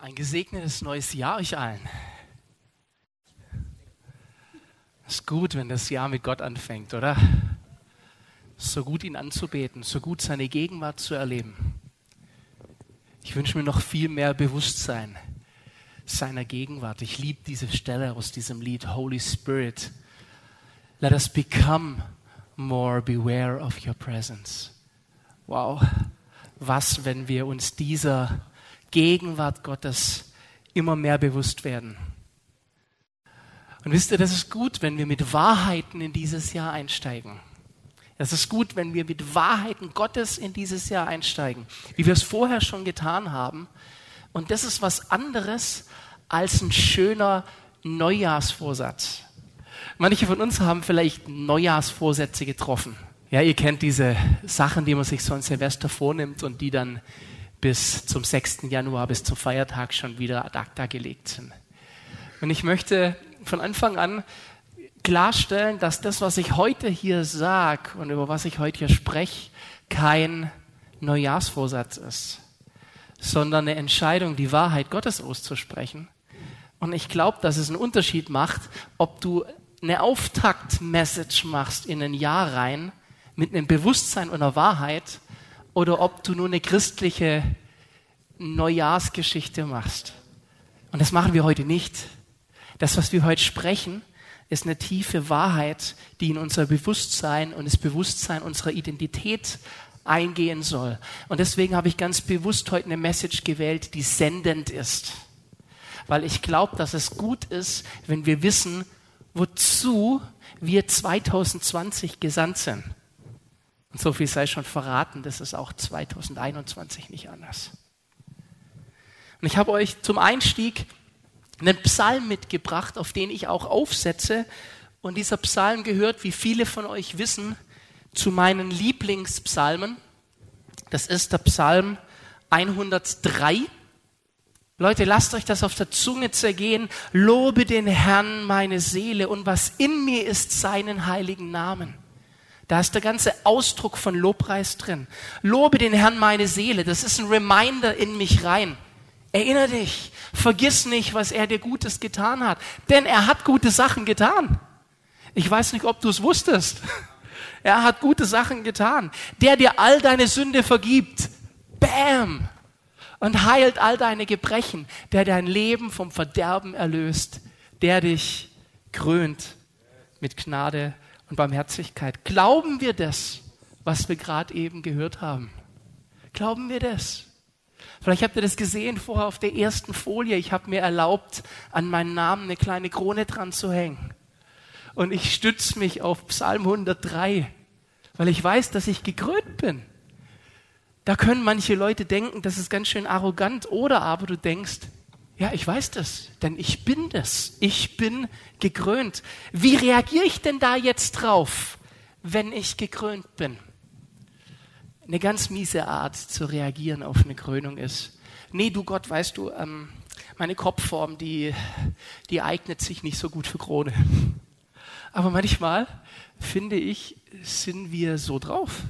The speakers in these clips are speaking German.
Ein gesegnetes neues Jahr euch allen. Ist gut, wenn das Jahr mit Gott anfängt, oder? So gut ihn anzubeten, so gut seine Gegenwart zu erleben. Ich wünsche mir noch viel mehr Bewusstsein seiner Gegenwart. Ich liebe diese Stelle aus diesem Lied Holy Spirit. Let us become more beware of your presence. Wow, was, wenn wir uns dieser Gegenwart Gottes immer mehr bewusst werden. Und wisst ihr, das ist gut, wenn wir mit Wahrheiten in dieses Jahr einsteigen. Es ist gut, wenn wir mit Wahrheiten Gottes in dieses Jahr einsteigen, wie wir es vorher schon getan haben. Und das ist was anderes als ein schöner Neujahrsvorsatz. Manche von uns haben vielleicht Neujahrsvorsätze getroffen. Ja, ihr kennt diese Sachen, die man sich so an Silvester vornimmt und die dann bis zum 6. Januar, bis zum Feiertag schon wieder ad acta gelegt sind. Und ich möchte von Anfang an klarstellen, dass das, was ich heute hier sage und über was ich heute hier spreche, kein Neujahrsvorsatz ist, sondern eine Entscheidung, die Wahrheit Gottes auszusprechen. Und ich glaube, dass es einen Unterschied macht, ob du eine Auftakt-Message machst in ein Jahr rein mit einem Bewusstsein und einer Wahrheit oder ob du nur eine christliche Neujahrsgeschichte machst. Und das machen wir heute nicht. Das, was wir heute sprechen, ist eine tiefe Wahrheit, die in unser Bewusstsein und das Bewusstsein unserer Identität eingehen soll. Und deswegen habe ich ganz bewusst heute eine Message gewählt, die sendend ist. Weil ich glaube, dass es gut ist, wenn wir wissen, wozu wir 2020 gesandt sind. Und so viel sei schon verraten, das ist auch 2021 nicht anders. Und ich habe euch zum Einstieg einen Psalm mitgebracht, auf den ich auch aufsetze. Und dieser Psalm gehört, wie viele von euch wissen, zu meinen Lieblingspsalmen. Das ist der Psalm 103. Leute, lasst euch das auf der Zunge zergehen. Lobe den Herrn meine Seele und was in mir ist, seinen heiligen Namen. Da ist der ganze Ausdruck von Lobpreis drin. Lobe den Herrn meine Seele. Das ist ein Reminder in mich rein. Erinnere dich. Vergiss nicht, was er dir Gutes getan hat. Denn er hat gute Sachen getan. Ich weiß nicht, ob du es wusstest. Er hat gute Sachen getan. Der dir all deine Sünde vergibt. Bam! Und heilt all deine Gebrechen. Der dein Leben vom Verderben erlöst. Der dich krönt mit Gnade und Barmherzigkeit. Glauben wir das, was wir gerade eben gehört haben? Glauben wir das? Vielleicht habt ihr das gesehen vorher auf der ersten Folie. Ich habe mir erlaubt, an meinen Namen eine kleine Krone dran zu hängen. Und ich stütze mich auf Psalm 103, weil ich weiß, dass ich gekrönt bin. Da können manche Leute denken, das ist ganz schön arrogant, oder aber du denkst, ja, ich weiß das, denn ich bin das. Ich bin gekrönt. Wie reagiere ich denn da jetzt drauf, wenn ich gekrönt bin? Eine ganz miese Art zu reagieren auf eine Krönung ist. Nee, du Gott, weißt du, ähm, meine Kopfform, die, die eignet sich nicht so gut für Krone. Aber manchmal, finde ich, sind wir so drauf.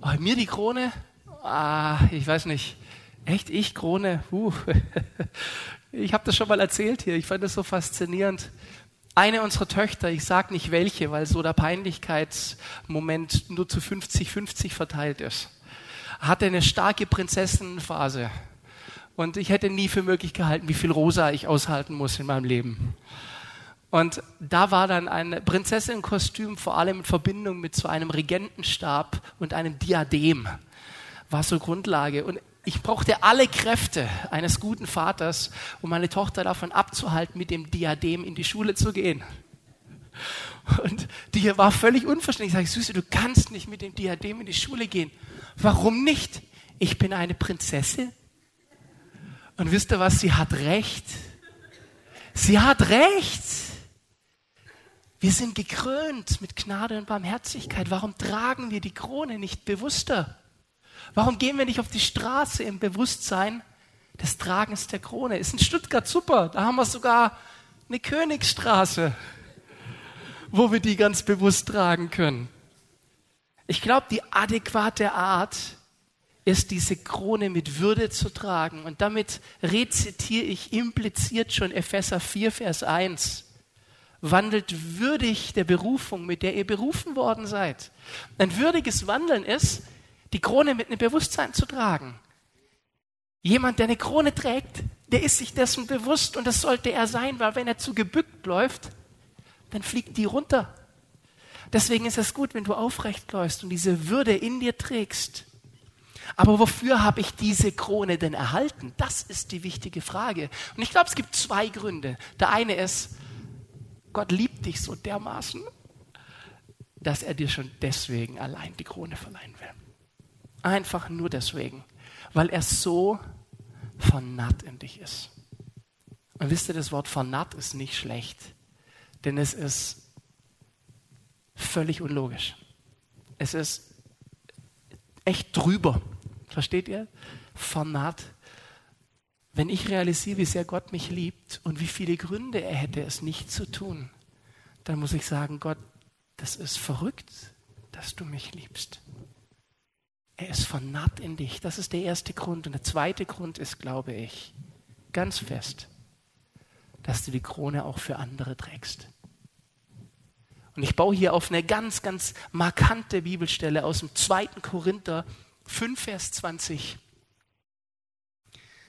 Bei mir die Krone, ah, ich weiß nicht, Echt, ich, Krone? Uh. Ich habe das schon mal erzählt hier. Ich fand das so faszinierend. Eine unserer Töchter, ich sage nicht welche, weil so der Peinlichkeitsmoment nur zu 50-50 verteilt ist, hatte eine starke Prinzessenphase. Und ich hätte nie für möglich gehalten, wie viel Rosa ich aushalten muss in meinem Leben. Und da war dann ein Prinzessinnenkostüm vor allem in Verbindung mit so einem Regentenstab und einem Diadem. War so Grundlage. Und ich brauchte alle Kräfte eines guten Vaters, um meine Tochter davon abzuhalten, mit dem Diadem in die Schule zu gehen. Und die war völlig unverständlich. Ich sage, Süße, du kannst nicht mit dem Diadem in die Schule gehen. Warum nicht? Ich bin eine Prinzessin. Und wisst ihr was? Sie hat recht. Sie hat recht. Wir sind gekrönt mit Gnade und Barmherzigkeit. Warum tragen wir die Krone nicht bewusster? Warum gehen wir nicht auf die Straße im Bewusstsein des Tragens der Krone? Ist in Stuttgart super. Da haben wir sogar eine Königsstraße, wo wir die ganz bewusst tragen können. Ich glaube, die adäquate Art, ist diese Krone mit Würde zu tragen. Und damit rezitiere ich impliziert schon Epheser 4, Vers 1. Wandelt würdig der Berufung, mit der ihr berufen worden seid. Ein würdiges Wandeln ist, die Krone mit einem Bewusstsein zu tragen. Jemand, der eine Krone trägt, der ist sich dessen bewusst und das sollte er sein, weil wenn er zu gebückt läuft, dann fliegt die runter. Deswegen ist es gut, wenn du aufrecht läufst und diese Würde in dir trägst. Aber wofür habe ich diese Krone denn erhalten? Das ist die wichtige Frage. Und ich glaube, es gibt zwei Gründe. Der eine ist, Gott liebt dich so dermaßen, dass er dir schon deswegen allein die Krone verleihen will. Einfach nur deswegen, weil er so vernarrt in dich ist. Und wisst ihr, das Wort vernarrt ist nicht schlecht, denn es ist völlig unlogisch. Es ist echt drüber. Versteht ihr? Vernarrt. Wenn ich realisiere, wie sehr Gott mich liebt und wie viele Gründe er hätte, es nicht zu tun, dann muss ich sagen, Gott, das ist verrückt, dass du mich liebst. Er ist vernarrt in dich. Das ist der erste Grund. Und der zweite Grund ist, glaube ich, ganz fest, dass du die Krone auch für andere trägst. Und ich baue hier auf eine ganz, ganz markante Bibelstelle aus dem 2. Korinther 5, Vers 20.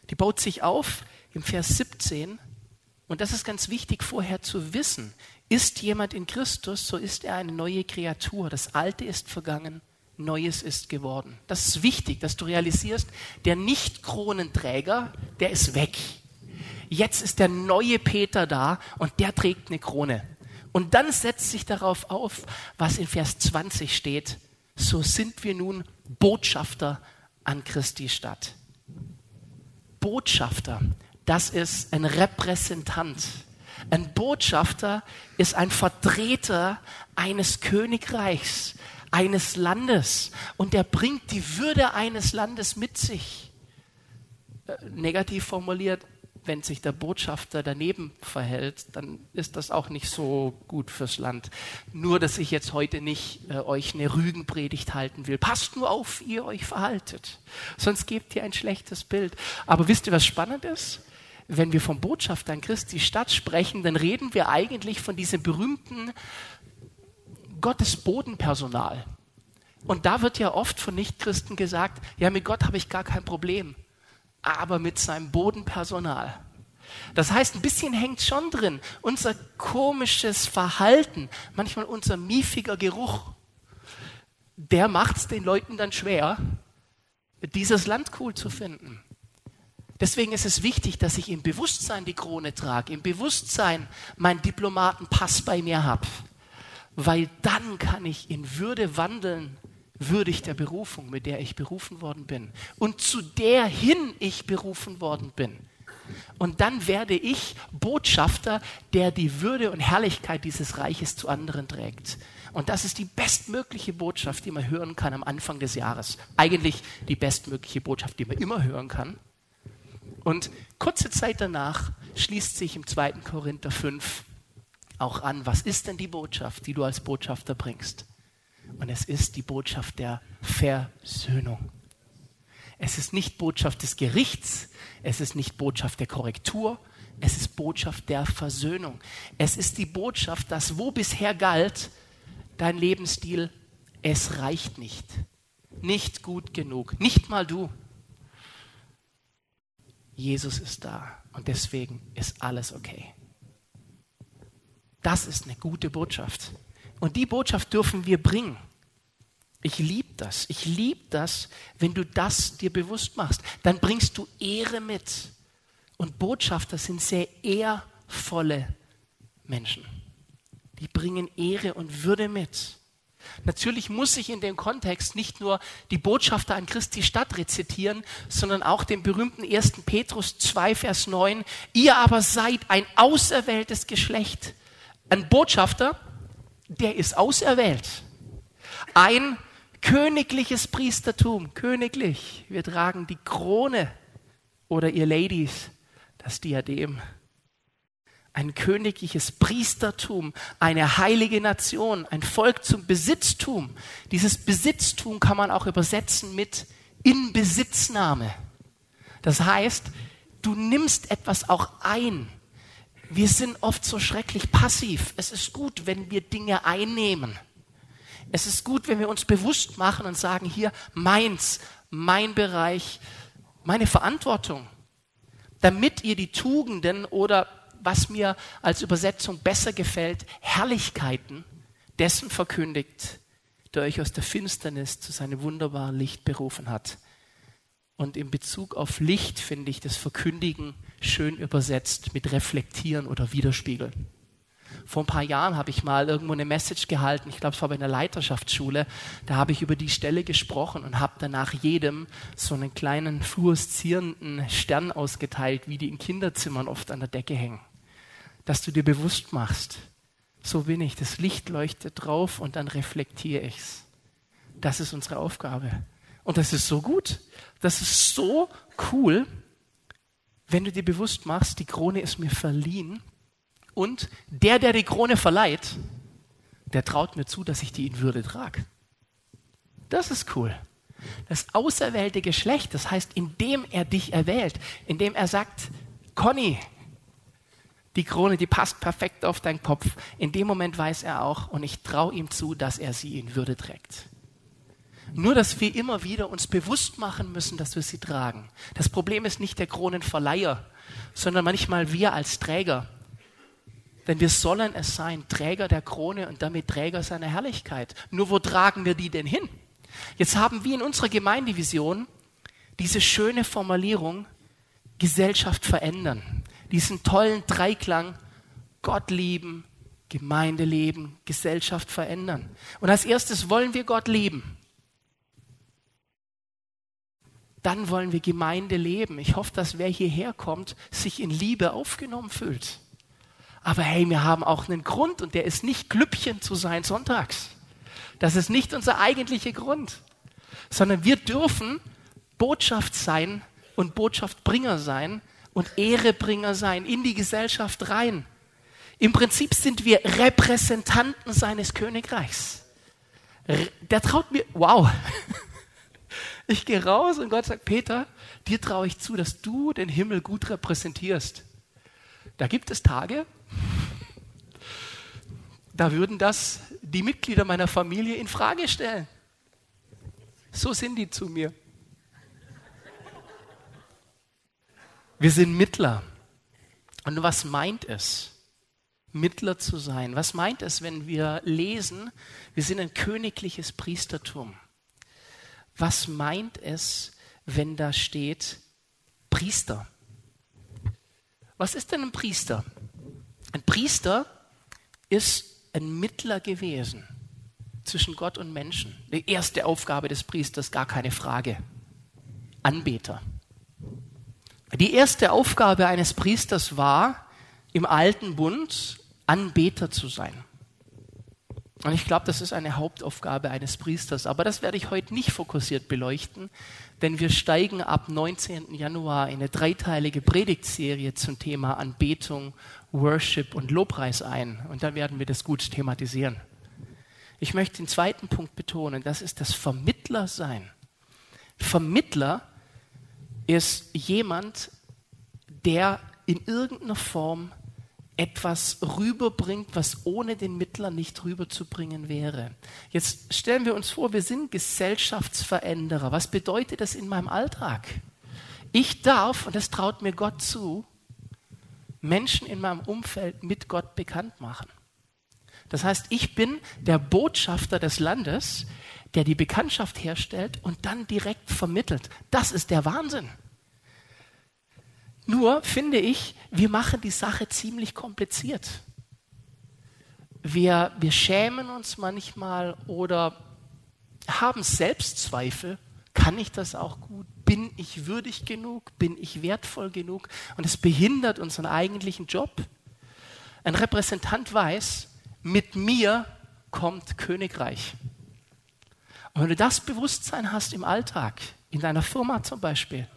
Die baut sich auf im Vers 17. Und das ist ganz wichtig vorher zu wissen. Ist jemand in Christus, so ist er eine neue Kreatur. Das Alte ist vergangen, Neues ist geworden. Das ist wichtig, dass du realisierst, der Nicht-Kronenträger, der ist weg. Jetzt ist der neue Peter da und der trägt eine Krone. Und dann setzt sich darauf auf, was in Vers 20 steht. So sind wir nun Botschafter an Christi Stadt. Botschafter, das ist ein Repräsentant. Ein Botschafter ist ein Vertreter eines Königreichs, eines Landes und er bringt die Würde eines Landes mit sich. Äh, negativ formuliert, wenn sich der Botschafter daneben verhält, dann ist das auch nicht so gut fürs Land. Nur, dass ich jetzt heute nicht äh, euch eine Rügenpredigt halten will. Passt nur auf, wie ihr euch verhaltet. Sonst gebt ihr ein schlechtes Bild. Aber wisst ihr, was spannend ist? Wenn wir vom Botschafter an Christi Stadt sprechen, dann reden wir eigentlich von diesem berühmten Gottes Bodenpersonal. Und da wird ja oft von Nichtchristen gesagt, ja, mit Gott habe ich gar kein Problem aber mit seinem Bodenpersonal. Das heißt, ein bisschen hängt schon drin. Unser komisches Verhalten, manchmal unser miefiger Geruch, der macht es den Leuten dann schwer, dieses Land cool zu finden. Deswegen ist es wichtig, dass ich im Bewusstsein die Krone trage, im Bewusstsein meinen Diplomatenpass bei mir habe, weil dann kann ich in Würde wandeln würdig der Berufung, mit der ich berufen worden bin und zu der hin ich berufen worden bin. Und dann werde ich Botschafter, der die Würde und Herrlichkeit dieses Reiches zu anderen trägt. Und das ist die bestmögliche Botschaft, die man hören kann am Anfang des Jahres. Eigentlich die bestmögliche Botschaft, die man immer hören kann. Und kurze Zeit danach schließt sich im 2. Korinther 5 auch an, was ist denn die Botschaft, die du als Botschafter bringst? Und es ist die Botschaft der Versöhnung. Es ist nicht Botschaft des Gerichts, es ist nicht Botschaft der Korrektur, es ist Botschaft der Versöhnung. Es ist die Botschaft, dass wo bisher galt, dein Lebensstil, es reicht nicht. Nicht gut genug, nicht mal du. Jesus ist da und deswegen ist alles okay. Das ist eine gute Botschaft. Und die Botschaft dürfen wir bringen. Ich liebe das. Ich liebe das, wenn du das dir bewusst machst. Dann bringst du Ehre mit. Und Botschafter sind sehr ehrvolle Menschen. Die bringen Ehre und Würde mit. Natürlich muss ich in dem Kontext nicht nur die Botschafter an Christi Stadt rezitieren, sondern auch den berühmten 1. Petrus 2, Vers 9. Ihr aber seid ein auserwähltes Geschlecht. Ein Botschafter der ist auserwählt. Ein königliches Priestertum, königlich. Wir tragen die Krone oder ihr Ladies, das Diadem. Ein königliches Priestertum, eine heilige Nation, ein Volk zum Besitztum. Dieses Besitztum kann man auch übersetzen mit in Besitznahme. Das heißt, du nimmst etwas auch ein. Wir sind oft so schrecklich passiv. Es ist gut, wenn wir Dinge einnehmen. Es ist gut, wenn wir uns bewusst machen und sagen, hier meins, mein Bereich, meine Verantwortung, damit ihr die Tugenden oder was mir als Übersetzung besser gefällt, Herrlichkeiten dessen verkündigt, der euch aus der Finsternis zu seinem wunderbaren Licht berufen hat. Und in Bezug auf Licht finde ich das Verkündigen schön übersetzt mit reflektieren oder widerspiegeln. Vor ein paar Jahren habe ich mal irgendwo eine Message gehalten, ich glaube, es war bei einer Leiterschaftsschule, da habe ich über die Stelle gesprochen und habe danach jedem so einen kleinen fluoreszierenden Stern ausgeteilt, wie die in Kinderzimmern oft an der Decke hängen. Dass du dir bewusst machst, so bin ich, das Licht leuchtet drauf und dann reflektiere ich es. Das ist unsere Aufgabe. Und das ist so gut. Das ist so cool, wenn du dir bewusst machst, die Krone ist mir verliehen und der, der die Krone verleiht, der traut mir zu, dass ich die in Würde trage. Das ist cool. Das auserwählte Geschlecht, das heißt, indem er dich erwählt, indem er sagt, Conny, die Krone, die passt perfekt auf deinen Kopf. In dem Moment weiß er auch, und ich traue ihm zu, dass er sie in Würde trägt. Nur, dass wir immer wieder uns bewusst machen müssen, dass wir sie tragen. Das Problem ist nicht der Kronenverleiher, sondern manchmal wir als Träger. Denn wir sollen es sein, Träger der Krone und damit Träger seiner Herrlichkeit. Nur wo tragen wir die denn hin? Jetzt haben wir in unserer Gemeindevision diese schöne Formulierung, Gesellschaft verändern. Diesen tollen Dreiklang, Gott lieben, Gemeinde leben, Gesellschaft verändern. Und als erstes wollen wir Gott lieben. Dann wollen wir Gemeinde leben. Ich hoffe, dass wer hierher kommt, sich in Liebe aufgenommen fühlt. Aber hey, wir haben auch einen Grund und der ist nicht Glüppchen zu sein sonntags. Das ist nicht unser eigentlicher Grund, sondern wir dürfen Botschaft sein und Botschaftbringer sein und Ehrebringer sein in die Gesellschaft rein. Im Prinzip sind wir Repräsentanten seines Königreichs. Der traut mir, wow. Ich gehe raus und Gott sagt, Peter, dir traue ich zu, dass du den Himmel gut repräsentierst. Da gibt es Tage, da würden das die Mitglieder meiner Familie in Frage stellen. So sind die zu mir. Wir sind Mittler. Und was meint es, Mittler zu sein? Was meint es, wenn wir lesen, wir sind ein königliches Priestertum? Was meint es, wenn da steht Priester? Was ist denn ein Priester? Ein Priester ist ein Mittler gewesen zwischen Gott und Menschen. Die erste Aufgabe des Priesters, gar keine Frage. Anbeter. Die erste Aufgabe eines Priesters war, im alten Bund Anbeter zu sein. Und ich glaube, das ist eine Hauptaufgabe eines Priesters. Aber das werde ich heute nicht fokussiert beleuchten, denn wir steigen ab 19. Januar in eine dreiteilige Predigtserie zum Thema Anbetung, Worship und Lobpreis ein. Und dann werden wir das gut thematisieren. Ich möchte den zweiten Punkt betonen, das ist das Vermittlersein. Vermittler ist jemand, der in irgendeiner Form etwas rüberbringt, was ohne den Mittler nicht rüberzubringen wäre. Jetzt stellen wir uns vor, wir sind Gesellschaftsveränderer. Was bedeutet das in meinem Alltag? Ich darf, und das traut mir Gott zu, Menschen in meinem Umfeld mit Gott bekannt machen. Das heißt, ich bin der Botschafter des Landes, der die Bekanntschaft herstellt und dann direkt vermittelt. Das ist der Wahnsinn. Nur finde ich, wir machen die Sache ziemlich kompliziert. Wir, wir schämen uns manchmal oder haben Selbstzweifel. Kann ich das auch gut? Bin ich würdig genug? Bin ich wertvoll genug? Und es behindert unseren eigentlichen Job. Ein Repräsentant weiß, mit mir kommt Königreich. Und wenn du das Bewusstsein hast im Alltag, in deiner Firma zum Beispiel,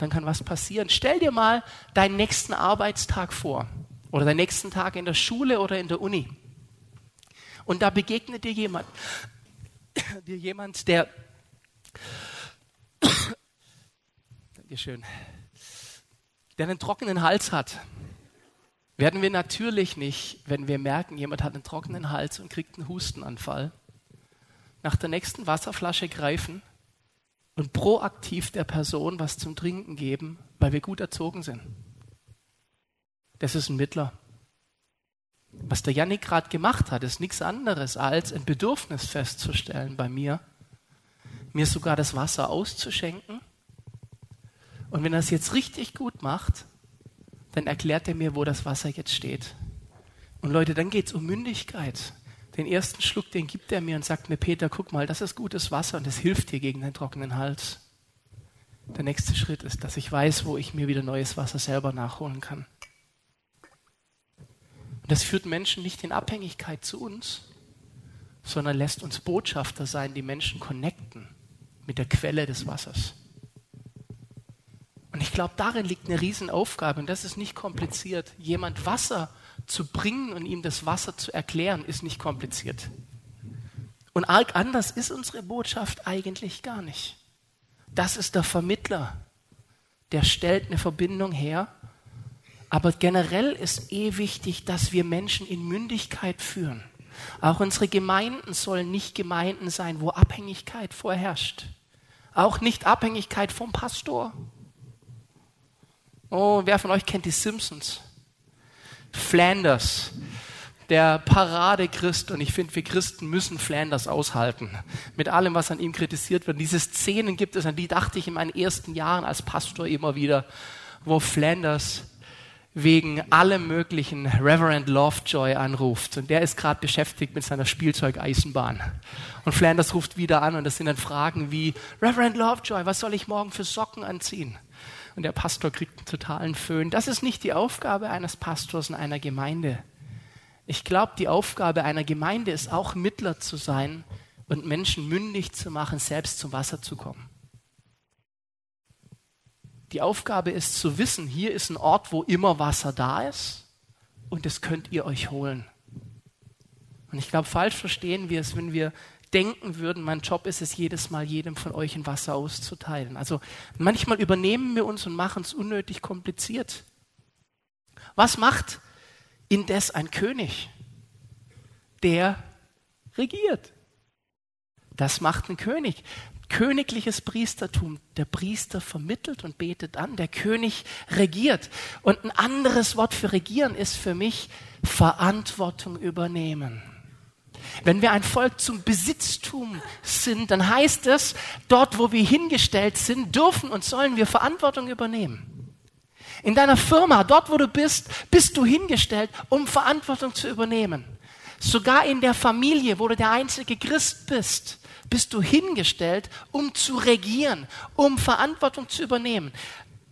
dann kann was passieren. Stell dir mal deinen nächsten Arbeitstag vor oder deinen nächsten Tag in der Schule oder in der Uni. Und da begegnet dir jemand, dir jemand, der, Dankeschön. Der einen trockenen Hals hat, werden wir natürlich nicht, wenn wir merken, jemand hat einen trockenen Hals und kriegt einen Hustenanfall, nach der nächsten Wasserflasche greifen und proaktiv der Person was zum Trinken geben, weil wir gut erzogen sind. Das ist ein Mittler. Was der Janik gerade gemacht hat, ist nichts anderes als ein Bedürfnis festzustellen bei mir, mir sogar das Wasser auszuschenken. Und wenn er es jetzt richtig gut macht, dann erklärt er mir, wo das Wasser jetzt steht. Und Leute, dann geht es um Mündigkeit. Den ersten Schluck, den gibt er mir und sagt mir, Peter, guck mal, das ist gutes Wasser und das hilft dir gegen den trockenen Hals. Der nächste Schritt ist, dass ich weiß, wo ich mir wieder neues Wasser selber nachholen kann. Und das führt Menschen nicht in Abhängigkeit zu uns, sondern lässt uns Botschafter sein, die Menschen connecten mit der Quelle des Wassers. Und ich glaube, darin liegt eine Riesenaufgabe und das ist nicht kompliziert. Jemand Wasser zu bringen und ihm das Wasser zu erklären, ist nicht kompliziert. Und arg anders ist unsere Botschaft eigentlich gar nicht. Das ist der Vermittler. Der stellt eine Verbindung her. Aber generell ist eh wichtig, dass wir Menschen in Mündigkeit führen. Auch unsere Gemeinden sollen nicht Gemeinden sein, wo Abhängigkeit vorherrscht. Auch nicht Abhängigkeit vom Pastor. Oh, wer von euch kennt die Simpsons? Flanders, der Paradechrist. Und ich finde, wir Christen müssen Flanders aushalten. Mit allem, was an ihm kritisiert wird. Diese Szenen gibt es, an die dachte ich in meinen ersten Jahren als Pastor immer wieder, wo Flanders wegen allem möglichen Reverend Lovejoy anruft. Und der ist gerade beschäftigt mit seiner Spielzeugeisenbahn. Und Flanders ruft wieder an und das sind dann Fragen wie, Reverend Lovejoy, was soll ich morgen für Socken anziehen? Und der Pastor kriegt einen totalen Föhn. Das ist nicht die Aufgabe eines Pastors in einer Gemeinde. Ich glaube, die Aufgabe einer Gemeinde ist auch Mittler zu sein und Menschen mündig zu machen, selbst zum Wasser zu kommen. Die Aufgabe ist zu wissen, hier ist ein Ort, wo immer Wasser da ist und das könnt ihr euch holen. Und ich glaube, falsch verstehen wir es, wenn wir denken würden, mein Job ist es jedes Mal, jedem von euch ein Wasser auszuteilen. Also manchmal übernehmen wir uns und machen es unnötig kompliziert. Was macht indes ein König? Der regiert. Das macht ein König. Königliches Priestertum. Der Priester vermittelt und betet an. Der König regiert. Und ein anderes Wort für regieren ist für mich Verantwortung übernehmen. Wenn wir ein Volk zum Besitztum sind, dann heißt es, dort, wo wir hingestellt sind, dürfen und sollen wir Verantwortung übernehmen. In deiner Firma, dort, wo du bist, bist du hingestellt, um Verantwortung zu übernehmen. Sogar in der Familie, wo du der einzige Christ bist, bist du hingestellt, um zu regieren, um Verantwortung zu übernehmen.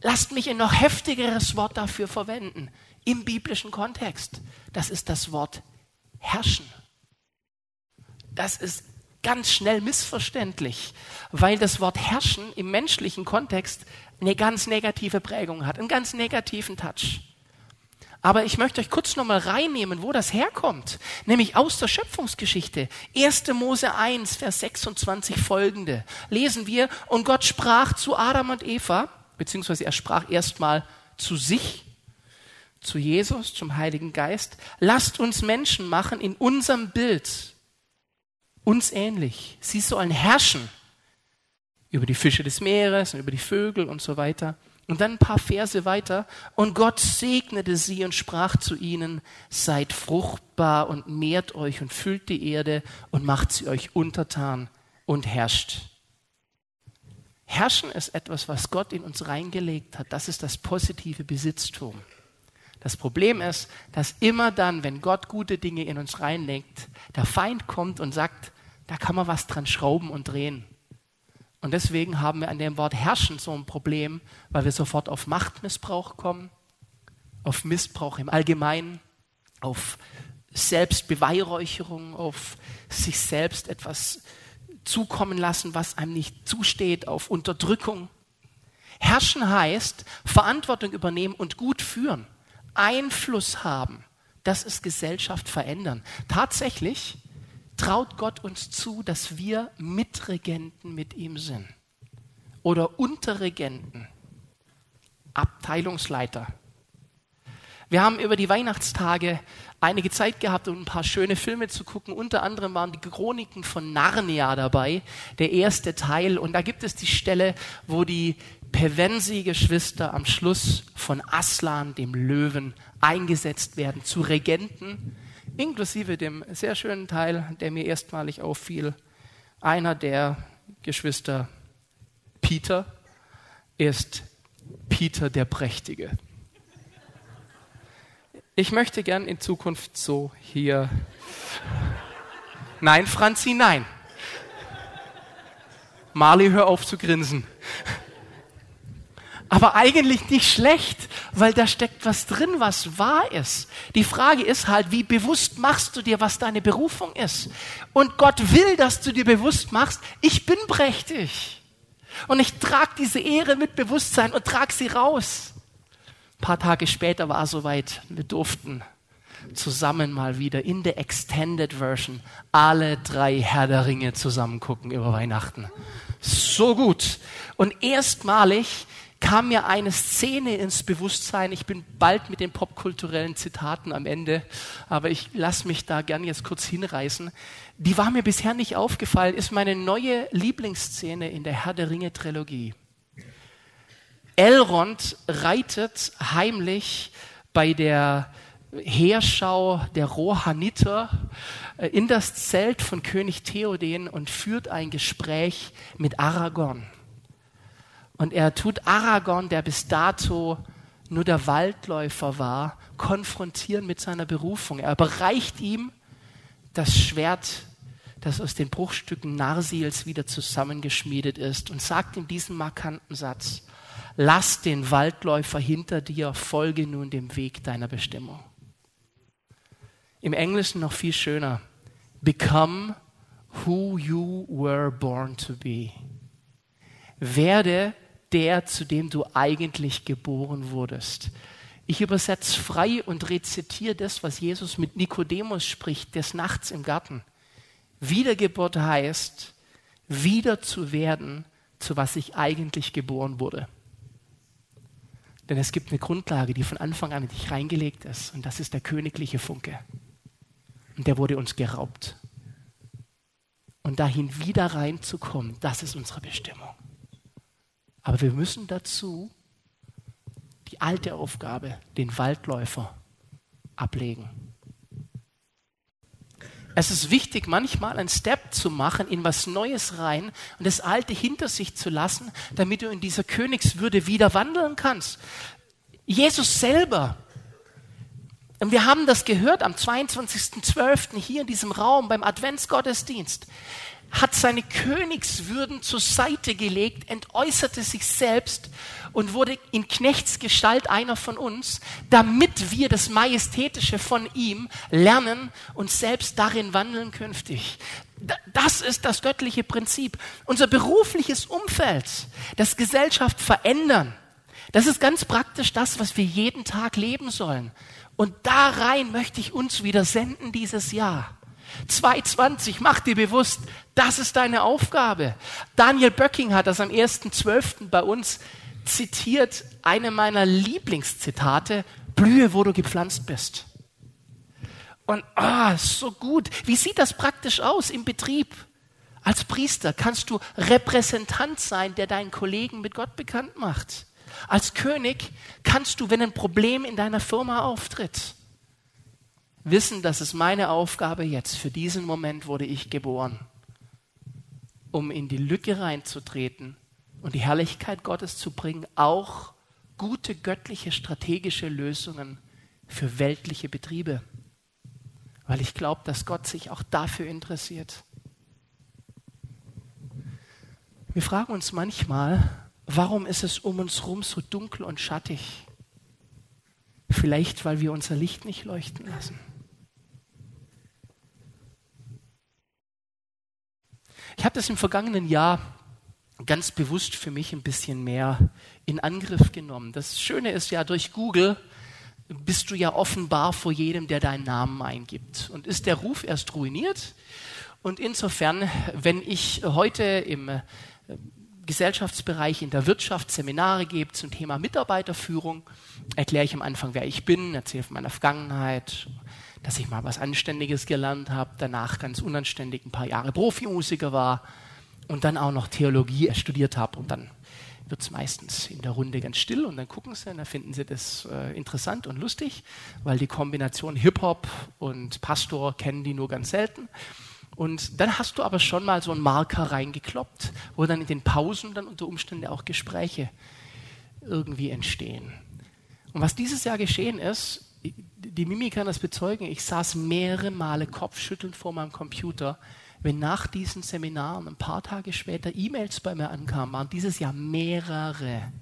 Lasst mich ein noch heftigeres Wort dafür verwenden, im biblischen Kontext. Das ist das Wort herrschen das ist ganz schnell missverständlich, weil das Wort herrschen im menschlichen Kontext eine ganz negative Prägung hat, einen ganz negativen Touch. Aber ich möchte euch kurz nochmal reinnehmen, wo das herkommt, nämlich aus der Schöpfungsgeschichte. 1. Mose 1, Vers 26 folgende. Lesen wir, und Gott sprach zu Adam und Eva, beziehungsweise er sprach erstmal zu sich, zu Jesus, zum Heiligen Geist, lasst uns Menschen machen in unserem Bild, uns ähnlich. Sie sollen herrschen über die Fische des Meeres und über die Vögel und so weiter. Und dann ein paar Verse weiter. Und Gott segnete sie und sprach zu ihnen, seid fruchtbar und mehrt euch und füllt die Erde und macht sie euch untertan und herrscht. Herrschen ist etwas, was Gott in uns reingelegt hat. Das ist das positive Besitztum. Das Problem ist, dass immer dann, wenn Gott gute Dinge in uns reinlegt, der Feind kommt und sagt, da kann man was dran schrauben und drehen. Und deswegen haben wir an dem Wort herrschen so ein Problem, weil wir sofort auf Machtmissbrauch kommen, auf Missbrauch im Allgemeinen, auf Selbstbeweihräucherung, auf sich selbst etwas zukommen lassen, was einem nicht zusteht, auf Unterdrückung. Herrschen heißt Verantwortung übernehmen und gut führen, Einfluss haben. Das ist Gesellschaft verändern. Tatsächlich traut Gott uns zu, dass wir Mitregenten mit ihm sind oder Unterregenten. Abteilungsleiter. Wir haben über die Weihnachtstage einige Zeit gehabt, um ein paar schöne Filme zu gucken. Unter anderem waren die Chroniken von Narnia dabei, der erste Teil. Und da gibt es die Stelle, wo die Pevensi-Geschwister am Schluss von Aslan, dem Löwen, eingesetzt werden zu Regenten, inklusive dem sehr schönen Teil, der mir erstmalig auffiel. Einer der Geschwister, Peter, ist Peter der Prächtige. Ich möchte gern in Zukunft so hier. Nein, Franzi, nein. Marley, hör auf zu grinsen. Aber eigentlich nicht schlecht, weil da steckt was drin, was wahr ist. Die Frage ist halt, wie bewusst machst du dir, was deine Berufung ist? Und Gott will, dass du dir bewusst machst, ich bin prächtig. Und ich trage diese Ehre mit Bewusstsein und trage sie raus. Ein paar Tage später war es soweit, wir durften zusammen mal wieder in der Extended Version alle drei Herr der Ringe zusammen gucken über Weihnachten. So gut. Und erstmalig kam mir eine Szene ins Bewusstsein. Ich bin bald mit den popkulturellen Zitaten am Ende, aber ich lasse mich da gern jetzt kurz hinreißen. Die war mir bisher nicht aufgefallen, ist meine neue Lieblingsszene in der Herr der Ringe Trilogie. Elrond reitet heimlich bei der Heerschau der Rohaniter äh, in das Zelt von König Theoden und führt ein Gespräch mit Aragorn. Und er tut Aragorn, der bis dato nur der Waldläufer war, konfrontieren mit seiner Berufung. Er bereicht ihm das Schwert, das aus den Bruchstücken Narsils wieder zusammengeschmiedet ist und sagt ihm diesen markanten Satz, lass den Waldläufer hinter dir, folge nun dem Weg deiner Bestimmung. Im Englischen noch viel schöner. Become who you were born to be. Werde der, zu dem du eigentlich geboren wurdest. Ich übersetze frei und rezitiere das, was Jesus mit Nikodemus spricht, des Nachts im Garten. Wiedergeburt heißt, wieder zu werden, zu was ich eigentlich geboren wurde. Denn es gibt eine Grundlage, die von Anfang an in dich reingelegt ist. Und das ist der königliche Funke. Und der wurde uns geraubt. Und dahin wieder reinzukommen, das ist unsere Bestimmung. Aber wir müssen dazu die alte Aufgabe, den Waldläufer, ablegen. Es ist wichtig, manchmal einen Step zu machen, in was Neues rein und das Alte hinter sich zu lassen, damit du in dieser Königswürde wieder wandeln kannst. Jesus selber, und wir haben das gehört am 22.12. hier in diesem Raum beim Adventsgottesdienst, hat seine Königswürden zur Seite gelegt, entäußerte sich selbst und wurde in Knechtsgestalt einer von uns, damit wir das Majestätische von ihm lernen und selbst darin wandeln künftig. Das ist das göttliche Prinzip. Unser berufliches Umfeld, das Gesellschaft verändern, das ist ganz praktisch das, was wir jeden Tag leben sollen. Und da rein möchte ich uns wieder senden dieses Jahr. 220, mach dir bewusst, das ist deine Aufgabe. Daniel Böcking hat das am 1.12. bei uns zitiert, eine meiner Lieblingszitate, blühe, wo du gepflanzt bist. Und ah, oh, so gut. Wie sieht das praktisch aus im Betrieb? Als Priester kannst du Repräsentant sein, der deinen Kollegen mit Gott bekannt macht. Als König kannst du, wenn ein Problem in deiner Firma auftritt, wissen, das ist meine Aufgabe jetzt. Für diesen Moment wurde ich geboren, um in die Lücke reinzutreten und die Herrlichkeit Gottes zu bringen, auch gute göttliche strategische Lösungen für weltliche Betriebe. Weil ich glaube, dass Gott sich auch dafür interessiert. Wir fragen uns manchmal, warum ist es um uns herum so dunkel und schattig? Vielleicht, weil wir unser Licht nicht leuchten lassen. Ich habe das im vergangenen Jahr ganz bewusst für mich ein bisschen mehr in Angriff genommen. Das Schöne ist ja, durch Google bist du ja offenbar vor jedem, der deinen Namen eingibt. Und ist der Ruf erst ruiniert? Und insofern, wenn ich heute im äh, Gesellschaftsbereich in der Wirtschaft Seminare gebe zum Thema Mitarbeiterführung. Erkläre ich am Anfang, wer ich bin, erzähle von meiner Vergangenheit, dass ich mal was Anständiges gelernt habe, danach ganz unanständig ein paar Jahre Profimusiker war und dann auch noch Theologie studiert habe und dann wird es meistens in der Runde ganz still und dann gucken sie und dann finden sie das äh, interessant und lustig, weil die Kombination Hip-Hop und Pastor kennen die nur ganz selten. Und dann hast du aber schon mal so einen Marker reingekloppt, wo dann in den Pausen dann unter Umständen auch Gespräche irgendwie entstehen. Und was dieses Jahr geschehen ist, die Mimi kann das bezeugen, ich saß mehrere Male kopfschüttelnd vor meinem Computer, wenn nach diesen Seminaren ein paar Tage später E-Mails bei mir ankamen, waren dieses Jahr mehrere,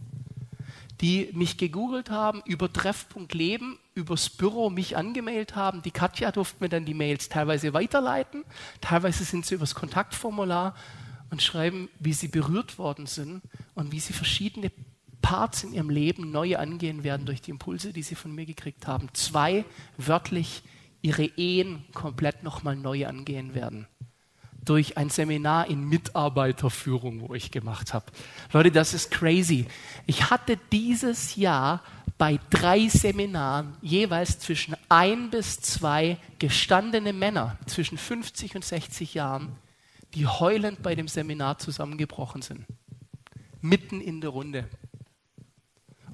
die mich gegoogelt haben, über Treffpunkt Leben, übers Büro mich angemeldet haben. Die Katja durfte mir dann die Mails teilweise weiterleiten, teilweise sind sie übers Kontaktformular und schreiben, wie sie berührt worden sind und wie sie verschiedene Parts in ihrem Leben neu angehen werden durch die Impulse, die sie von mir gekriegt haben. Zwei wörtlich ihre Ehen komplett nochmal neu angehen werden. Durch ein Seminar in Mitarbeiterführung, wo ich gemacht habe. Leute, das ist crazy. Ich hatte dieses Jahr bei drei Seminaren jeweils zwischen ein bis zwei gestandene Männer zwischen 50 und 60 Jahren, die heulend bei dem Seminar zusammengebrochen sind. Mitten in der Runde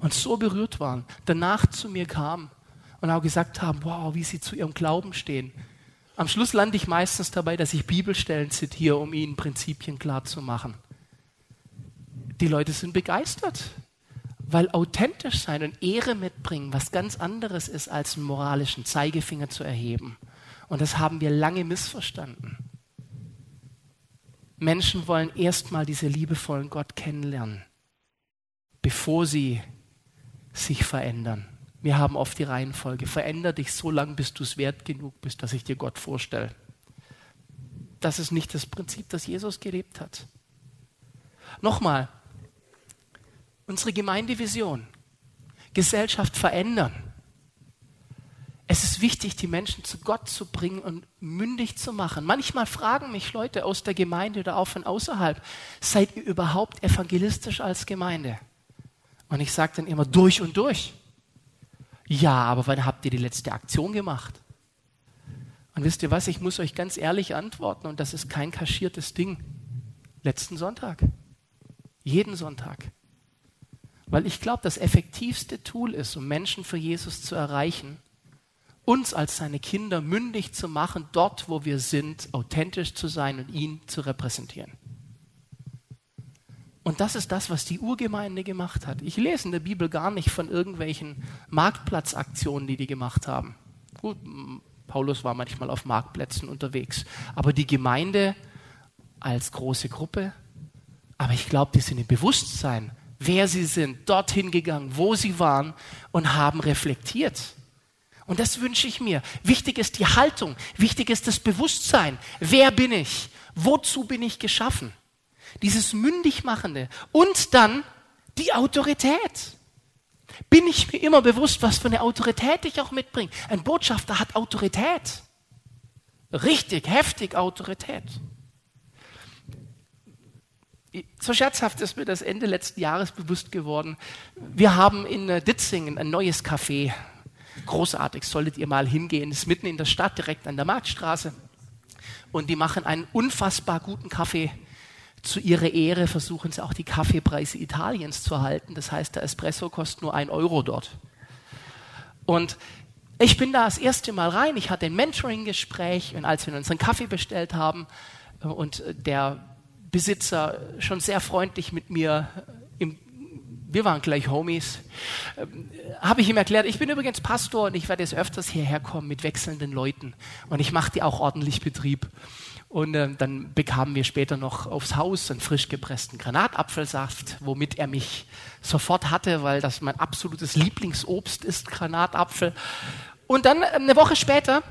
und so berührt waren, danach zu mir kamen und auch gesagt haben, wow, wie sie zu ihrem Glauben stehen. Am Schluss lande ich meistens dabei, dass ich Bibelstellen zitiere, um ihnen Prinzipien klar zu machen. Die Leute sind begeistert, weil authentisch sein und Ehre mitbringen was ganz anderes ist, als einen moralischen Zeigefinger zu erheben. Und das haben wir lange missverstanden. Menschen wollen erstmal diese liebevollen Gott kennenlernen, bevor sie sich verändern. Wir haben oft die Reihenfolge, veränder dich so lange, bis du es wert genug bist, dass ich dir Gott vorstelle. Das ist nicht das Prinzip, das Jesus gelebt hat. Nochmal, unsere Gemeindevision, Gesellschaft verändern. Es ist wichtig, die Menschen zu Gott zu bringen und mündig zu machen. Manchmal fragen mich Leute aus der Gemeinde oder auch von außerhalb, seid ihr überhaupt evangelistisch als Gemeinde? Und ich sage dann immer durch und durch. Ja, aber wann habt ihr die letzte Aktion gemacht? Und wisst ihr was, ich muss euch ganz ehrlich antworten und das ist kein kaschiertes Ding. Letzten Sonntag. Jeden Sonntag. Weil ich glaube, das effektivste Tool ist, um Menschen für Jesus zu erreichen, uns als seine Kinder mündig zu machen, dort, wo wir sind, authentisch zu sein und ihn zu repräsentieren. Und das ist das, was die Urgemeinde gemacht hat. Ich lese in der Bibel gar nicht von irgendwelchen Marktplatzaktionen, die die gemacht haben. Gut, Paulus war manchmal auf Marktplätzen unterwegs. Aber die Gemeinde als große Gruppe, aber ich glaube, die sind im Bewusstsein, wer sie sind, dorthin gegangen, wo sie waren und haben reflektiert. Und das wünsche ich mir. Wichtig ist die Haltung, wichtig ist das Bewusstsein. Wer bin ich? Wozu bin ich geschaffen? Dieses Mündigmachende und dann die Autorität. Bin ich mir immer bewusst, was für eine Autorität ich auch mitbringe? Ein Botschafter hat Autorität. Richtig, heftig Autorität. So scherzhaft ist mir das Ende letzten Jahres bewusst geworden. Wir haben in äh, Ditzingen ein neues Café. Großartig, solltet ihr mal hingehen. Es ist mitten in der Stadt, direkt an der Marktstraße. Und die machen einen unfassbar guten Kaffee zu ihrer Ehre versuchen sie auch die Kaffeepreise Italiens zu halten. Das heißt, der Espresso kostet nur ein Euro dort. Und ich bin da das erste Mal rein. Ich hatte ein Mentoring-Gespräch und als wir unseren Kaffee bestellt haben äh, und der Besitzer schon sehr freundlich mit mir im wir waren gleich Homies, äh, habe ich ihm erklärt, ich bin übrigens Pastor und ich werde jetzt öfters hierher kommen mit wechselnden Leuten und ich mache dir auch ordentlich Betrieb. Und äh, dann bekamen wir später noch aufs Haus einen frisch gepressten Granatapfelsaft, womit er mich sofort hatte, weil das mein absolutes Lieblingsobst ist, Granatapfel. Und dann äh, eine Woche später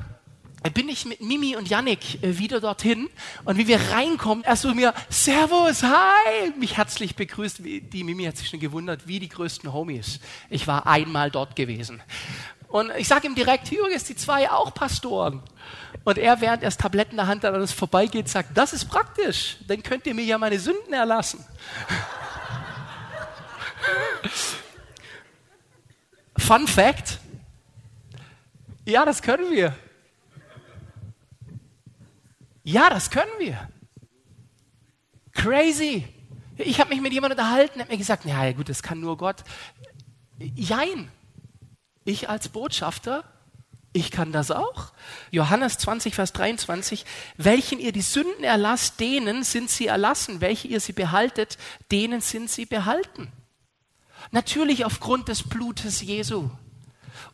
bin ich mit Mimi und Yannick äh, wieder dorthin und wie wir reinkommen, er so mir, Servus, hi, mich herzlich begrüßt. Die Mimi hat sich schon gewundert, wie die größten Homies. Ich war einmal dort gewesen. Und ich sage ihm direkt, ist die zwei auch Pastoren. Und er, während er das Tabletten in der Hand hat und es vorbeigeht, sagt, das ist praktisch, dann könnt ihr mir ja meine Sünden erlassen. Fun Fact, ja, das können wir. Ja, das können wir. Crazy. Ich habe mich mit jemandem unterhalten, der hat mir gesagt, ja gut, das kann nur Gott. Jein. Ich als Botschafter, ich kann das auch. Johannes 20, Vers 23, welchen ihr die Sünden erlasst, denen sind sie erlassen. Welche ihr sie behaltet, denen sind sie behalten. Natürlich aufgrund des Blutes Jesu.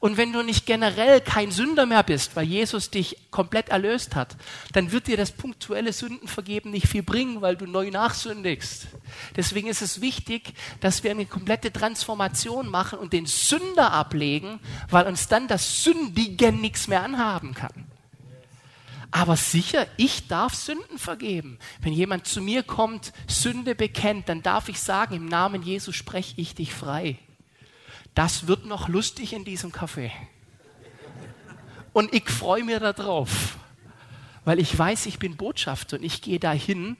Und wenn du nicht generell kein Sünder mehr bist, weil Jesus dich komplett erlöst hat, dann wird dir das punktuelle Sündenvergeben nicht viel bringen, weil du neu nachsündigst. Deswegen ist es wichtig, dass wir eine komplette Transformation machen und den Sünder ablegen, weil uns dann das Sündigen nichts mehr anhaben kann. Aber sicher, ich darf Sünden vergeben. Wenn jemand zu mir kommt, Sünde bekennt, dann darf ich sagen, im Namen Jesu spreche ich dich frei das wird noch lustig in diesem Café. Und ich freue mich darauf, weil ich weiß, ich bin Botschafter und ich gehe dahin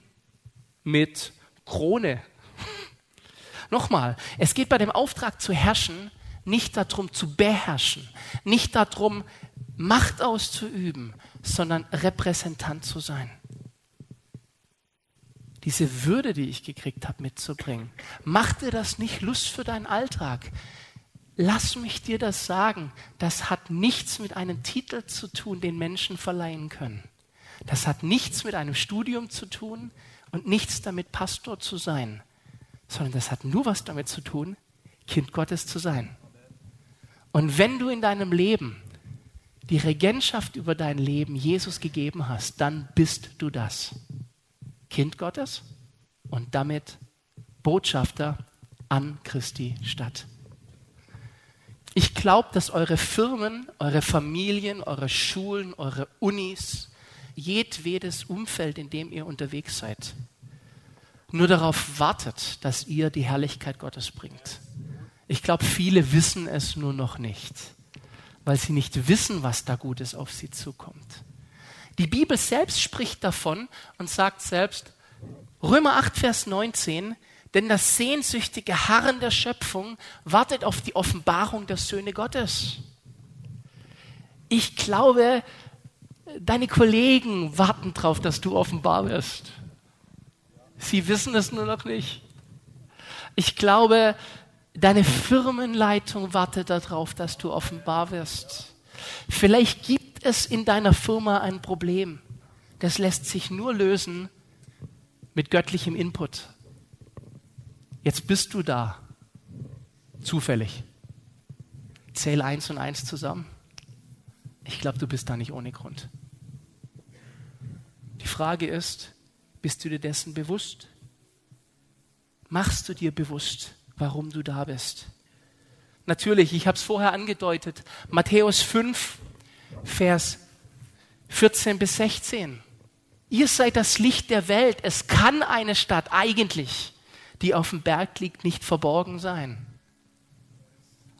mit Krone. Nochmal, es geht bei dem Auftrag zu herrschen nicht darum zu beherrschen, nicht darum Macht auszuüben, sondern Repräsentant zu sein. Diese Würde, die ich gekriegt habe, mitzubringen. Macht dir das nicht Lust für deinen Alltag? Lass mich dir das sagen, das hat nichts mit einem Titel zu tun, den Menschen verleihen können. Das hat nichts mit einem Studium zu tun und nichts damit, Pastor zu sein, sondern das hat nur was damit zu tun, Kind Gottes zu sein. Und wenn du in deinem Leben die Regentschaft über dein Leben Jesus gegeben hast, dann bist du das. Kind Gottes und damit Botschafter an Christi Stadt. Ich glaube, dass eure Firmen, eure Familien, eure Schulen, eure Unis, jedwedes Umfeld, in dem ihr unterwegs seid, nur darauf wartet, dass ihr die Herrlichkeit Gottes bringt. Ich glaube, viele wissen es nur noch nicht, weil sie nicht wissen, was da Gutes auf sie zukommt. Die Bibel selbst spricht davon und sagt selbst, Römer 8, Vers 19, denn das sehnsüchtige Harren der Schöpfung wartet auf die Offenbarung der Söhne Gottes. Ich glaube, deine Kollegen warten darauf, dass du offenbar wirst. Sie wissen es nur noch nicht. Ich glaube, deine Firmenleitung wartet darauf, dass du offenbar wirst. Vielleicht gibt es in deiner Firma ein Problem. Das lässt sich nur lösen mit göttlichem Input. Jetzt bist du da. Zufällig. Zähl eins und eins zusammen. Ich glaube, du bist da nicht ohne Grund. Die Frage ist, bist du dir dessen bewusst? Machst du dir bewusst, warum du da bist? Natürlich, ich habe es vorher angedeutet, Matthäus 5, Vers 14 bis 16. Ihr seid das Licht der Welt. Es kann eine Stadt eigentlich die auf dem Berg liegt, nicht verborgen sein.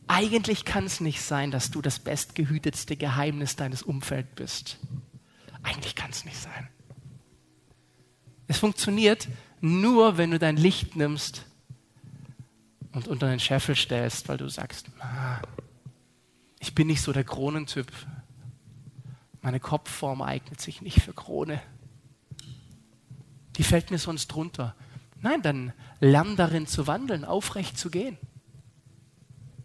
Eigentlich kann es nicht sein, dass du das bestgehütetste Geheimnis deines Umfelds bist. Eigentlich kann es nicht sein. Es funktioniert nur, wenn du dein Licht nimmst und unter den Scheffel stellst, weil du sagst, ich bin nicht so der Kronentyp. Meine Kopfform eignet sich nicht für Krone. Die fällt mir sonst drunter. Nein, dann lern darin zu wandeln, aufrecht zu gehen.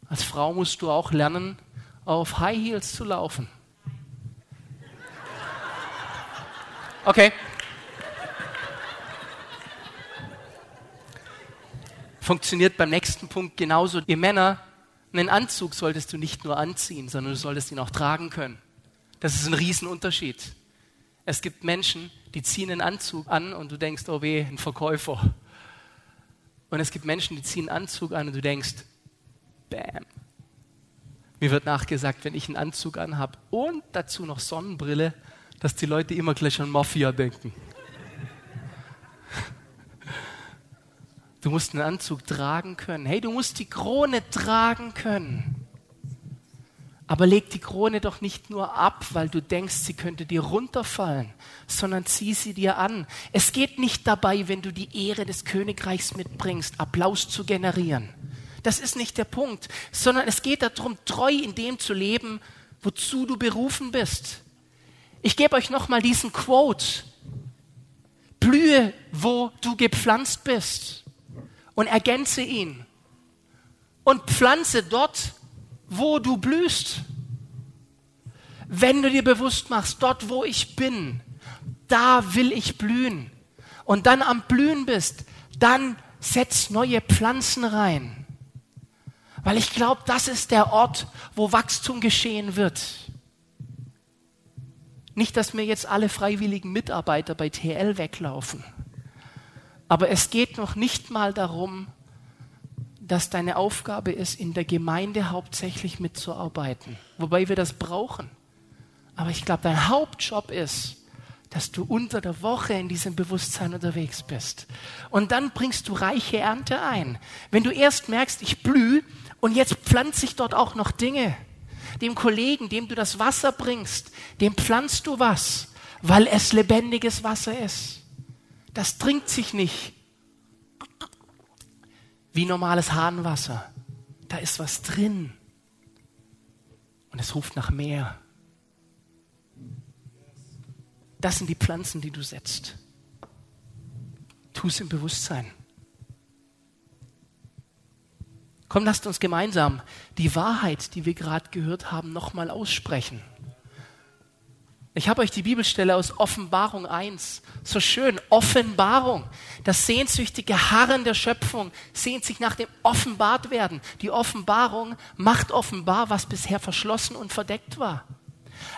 Als Frau musst du auch lernen, auf High Heels zu laufen. Okay. Funktioniert beim nächsten Punkt genauso. Ihr Männer, einen Anzug solltest du nicht nur anziehen, sondern du solltest ihn auch tragen können. Das ist ein Riesenunterschied. Es gibt Menschen, die ziehen einen Anzug an und du denkst, oh weh, ein Verkäufer. Und es gibt Menschen, die ziehen einen Anzug an und du denkst, bam. Mir wird nachgesagt, wenn ich einen Anzug anhabe und dazu noch Sonnenbrille, dass die Leute immer gleich an Mafia denken. Du musst einen Anzug tragen können. Hey, du musst die Krone tragen können. Aber leg die Krone doch nicht nur ab, weil du denkst, sie könnte dir runterfallen, sondern zieh sie dir an. Es geht nicht dabei, wenn du die Ehre des Königreichs mitbringst, Applaus zu generieren. Das ist nicht der Punkt, sondern es geht darum, treu in dem zu leben, wozu du berufen bist. Ich gebe euch nochmal diesen Quote. Blühe, wo du gepflanzt bist und ergänze ihn. Und pflanze dort, wo du blühst. Wenn du dir bewusst machst, dort wo ich bin, da will ich blühen. Und dann am Blühen bist, dann setz neue Pflanzen rein. Weil ich glaube, das ist der Ort, wo Wachstum geschehen wird. Nicht, dass mir jetzt alle freiwilligen Mitarbeiter bei TL weglaufen. Aber es geht noch nicht mal darum, dass deine Aufgabe ist, in der Gemeinde hauptsächlich mitzuarbeiten. Wobei wir das brauchen. Aber ich glaube, dein Hauptjob ist, dass du unter der Woche in diesem Bewusstsein unterwegs bist. Und dann bringst du reiche Ernte ein. Wenn du erst merkst, ich blühe und jetzt pflanze ich dort auch noch Dinge. Dem Kollegen, dem du das Wasser bringst, dem pflanzt du was, weil es lebendiges Wasser ist. Das trinkt sich nicht wie normales Hahnwasser. Da ist was drin. Und es ruft nach mehr. Das sind die Pflanzen, die du setzt. Tu es im Bewusstsein. Komm, lasst uns gemeinsam die Wahrheit, die wir gerade gehört haben, nochmal aussprechen. Ich habe euch die Bibelstelle aus Offenbarung 1. So schön, Offenbarung. Das sehnsüchtige Harren der Schöpfung sehnt sich nach dem Offenbartwerden. Die Offenbarung macht offenbar, was bisher verschlossen und verdeckt war.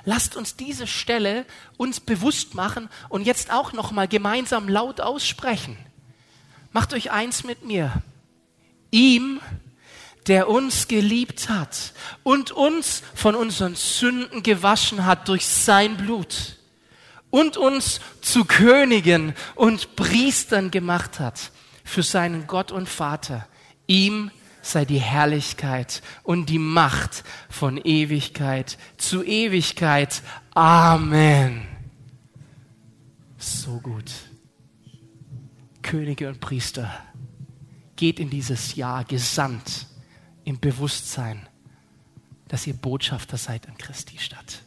Lasst uns diese Stelle uns bewusst machen und jetzt auch nochmal gemeinsam laut aussprechen. Macht euch eins mit mir. Ihm der uns geliebt hat und uns von unseren Sünden gewaschen hat durch sein Blut und uns zu Königen und Priestern gemacht hat für seinen Gott und Vater. Ihm sei die Herrlichkeit und die Macht von Ewigkeit zu Ewigkeit. Amen. So gut. Könige und Priester, geht in dieses Jahr gesandt im Bewusstsein, dass ihr Botschafter seid an Christi Stadt.